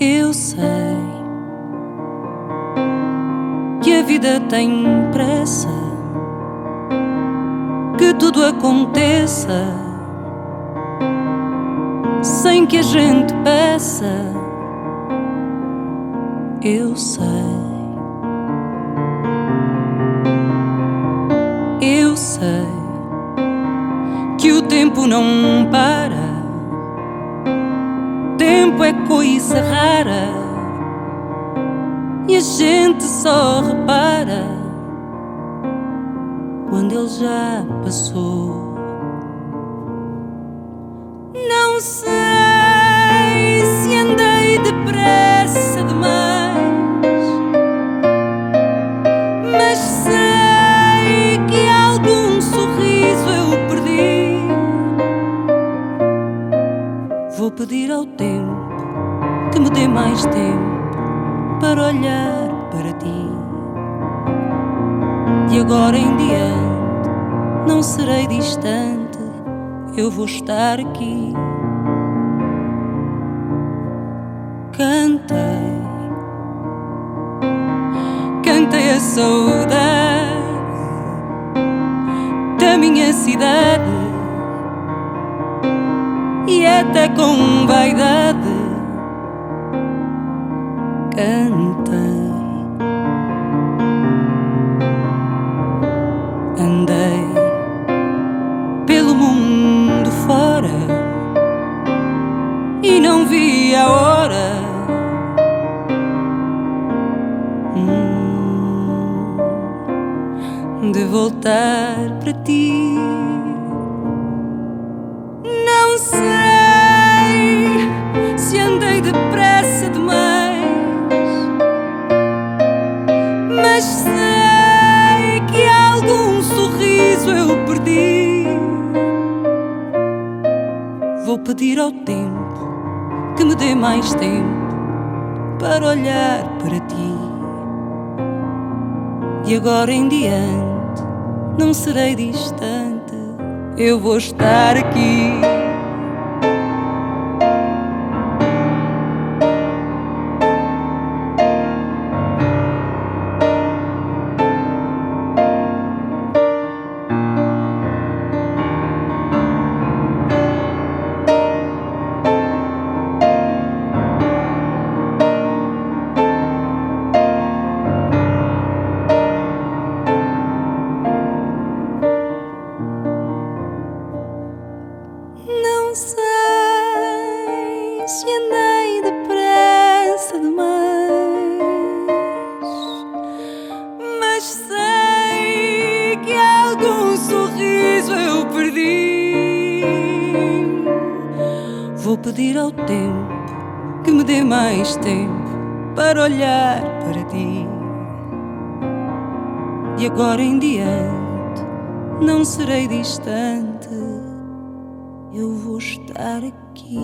Eu sei que a vida tem pressa, que tudo aconteça sem que a gente peça. Eu sei. Eu sei que o tempo não para. Coisa rara e a gente só repara quando ele já passou. Não sei se andei depressa demais, mas sei que algum sorriso eu perdi. Vou pedir ao tempo me dê mais tempo para olhar para ti. De agora em diante não serei distante eu vou estar aqui. Cantei, cantei a saudade da minha cidade e até com vaidade de voltar para ti. Não sei se andei depressa demais, mas sei que algum sorriso eu perdi. Vou pedir ao tempo que me dê mais tempo para olhar para ti. De agora em diante não serei distante, eu vou estar aqui. Sei se andei depressa demais, mas sei que algum sorriso eu perdi. Vou pedir ao tempo que me dê mais tempo para olhar para ti. De agora em diante não serei distante eu vou estar aqui.